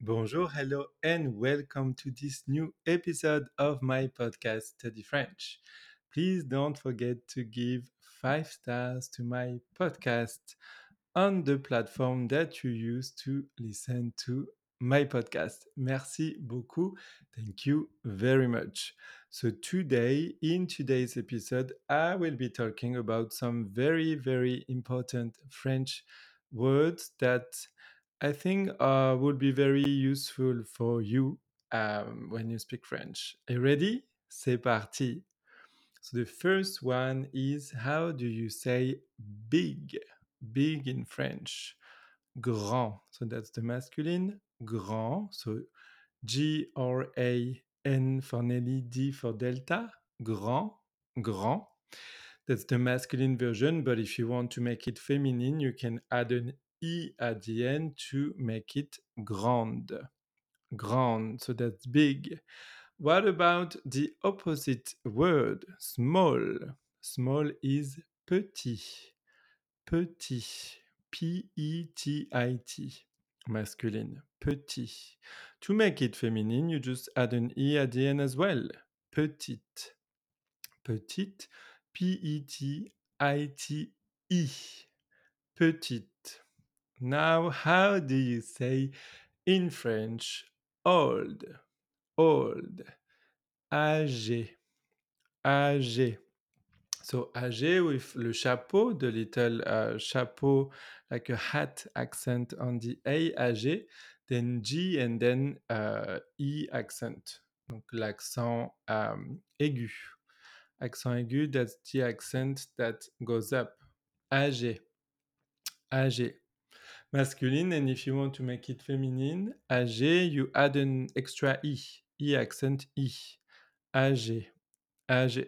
Bonjour, hello, and welcome to this new episode of my podcast, Study French. Please don't forget to give five stars to my podcast on the platform that you use to listen to my podcast. Merci beaucoup. Thank you very much. So, today, in today's episode, I will be talking about some very, very important French words that I think uh, would be very useful for you um, when you speak French. Are you ready? C'est parti. So the first one is how do you say big? Big in French. Grand. So that's the masculine. Grand. So G R A N for Nelly, D for Delta. Grand. Grand. That's the masculine version, but if you want to make it feminine, you can add an E at the end to make it grande. Grand, so that's big. What about the opposite word, small? Small is petit. Petit. P E T I T. Masculine. Petit. To make it feminine, you just add an E at the end as well. Petite. Petite. P E T I T E. Petite. Now, how do you say in French old? Old. Âgé. Âgé? So âgé with le chapeau, the little uh, chapeau, like a hat accent on the A, âgé, then G and then uh, E accent. Donc l'accent um, aigu. Accent aigu, that's the accent that goes up. Âgé. Âgé. Masculine, and if you want to make it feminine, âgé, you add an extra E, E accent E. Âgé. Âgé.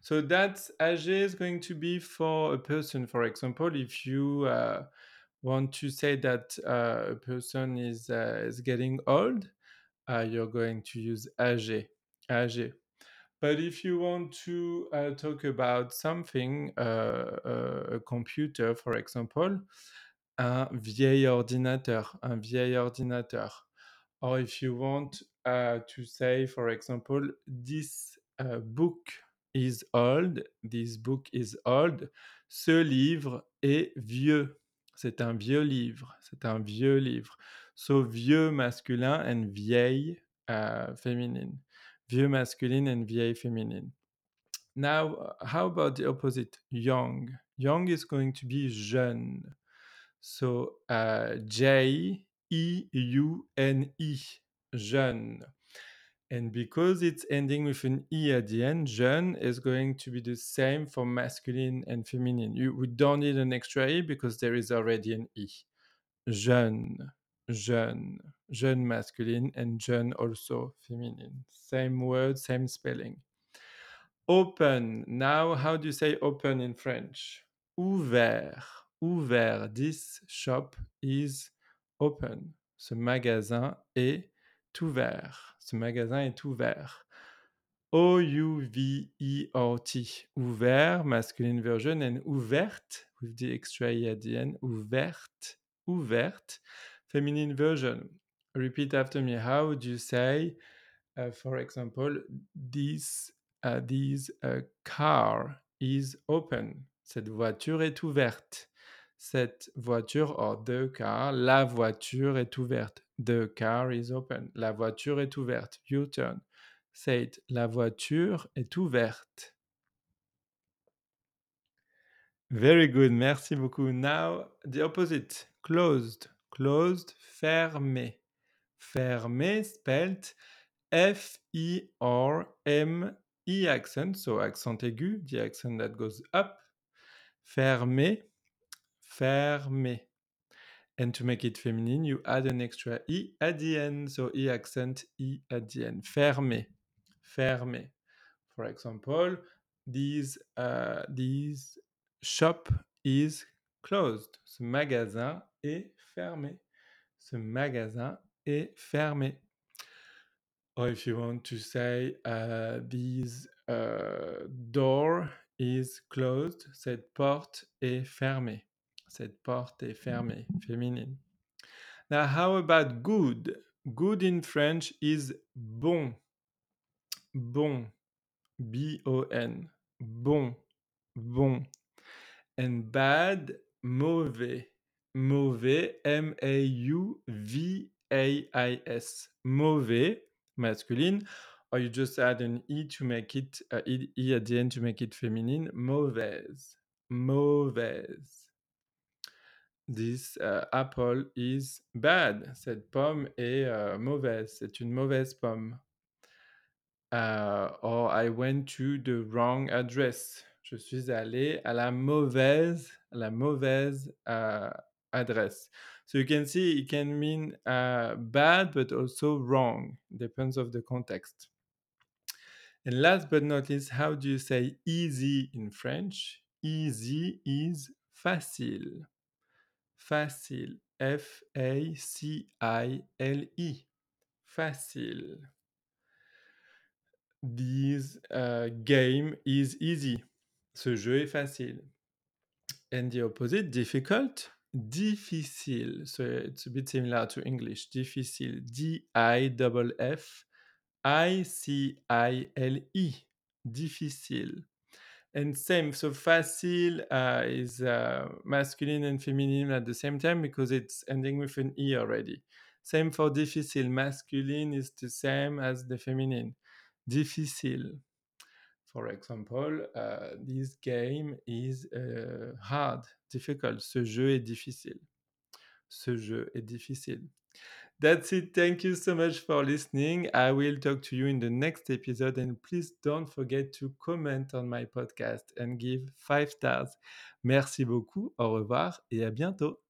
So that âgé is going to be for a person. For example, if you uh, want to say that uh, a person is uh, is getting old, uh, you're going to use âgé. Âgé. But if you want to uh, talk about something, uh, a computer, for example, un vieil ordinateur, un vieil ordinateur. Or if you want uh, to say, for example, this uh, book is old, this book is old, ce livre est vieux. C'est un vieux livre, c'est un vieux livre. So vieux masculin and vieille uh, feminine. Vieux masculine and vieille feminine. Now, how about the opposite? Young. Young is going to be jeune. So uh, J E U N E, jeune. And because it's ending with an E at the end, jeune is going to be the same for masculine and feminine. You, we don't need an extra E because there is already an E. Jeune, jeune, jeune masculine and jeune also feminine. Same word, same spelling. Open. Now, how do you say open in French? Ouvert. Ouvert. This shop is open. Ce magasin est ouvert. Ce magasin est ouvert. O-U-V-E-R-T. Ouvert, masculine version, and ouverte, with the extra E at the end. Ouverte. Ouverte, feminine version. Repeat after me. How would you say, uh, for example, this uh, uh, car is open? Cette voiture est ouverte. Cette voiture, or the car, la voiture est ouverte. The car is open. La voiture est ouverte. Your turn. Say it. La voiture est ouverte. Very good. Merci beaucoup. Now, the opposite. Closed. Closed. Fermé. Fermé, spelled F-E-R-M E accent, so accent aigu, the accent that goes up. Fermé, fermé. And to make it feminine, you add an extra E at the end, so E accent, E at the end. Fermé, fermé. For example, this, uh, shop is closed. Ce magasin est fermé. Ce magasin est fermé. Or if you want to say uh, this uh, door is closed, cette porte est fermée. Cette porte est fermée, féminine. Now, how about good? Good in French is bon. Bon. B-O-N. Bon. Bon. And bad, mauvais. Mauvais, M-A-U-V-A-I-S. Mauvais, masculine, or you just add an E to make it, uh, E, e at the end to make it feminine. Mauvaise. Mauvaise. This uh, apple is bad. Cette pomme est uh, mauvaise. C'est une mauvaise pomme. Uh, or I went to the wrong address. Je suis allé à la mauvaise, la mauvaise uh, adresse. So you can see it can mean uh, bad, but also wrong. Depends of the context. And last but not least, how do you say easy in French? Easy is facile. Facile. F-A-C-I-L-E. Facile. This uh, game is easy. Ce jeu est facile. And the opposite, difficult, difficile. So it's a bit similar to English. Difficile. D-I-F-F-I-C-I-L-E. Difficile. And same, so facile uh, is uh, masculine and feminine at the same time because it's ending with an E already. Same for difficile. Masculine is the same as the feminine. Difficile. For example, uh, this game is uh, hard, difficult. Ce jeu est difficile. Ce jeu est difficile. That's it. Thank you so much for listening. I will talk to you in the next episode. And please don't forget to comment on my podcast and give five stars. Merci beaucoup. Au revoir et à bientôt.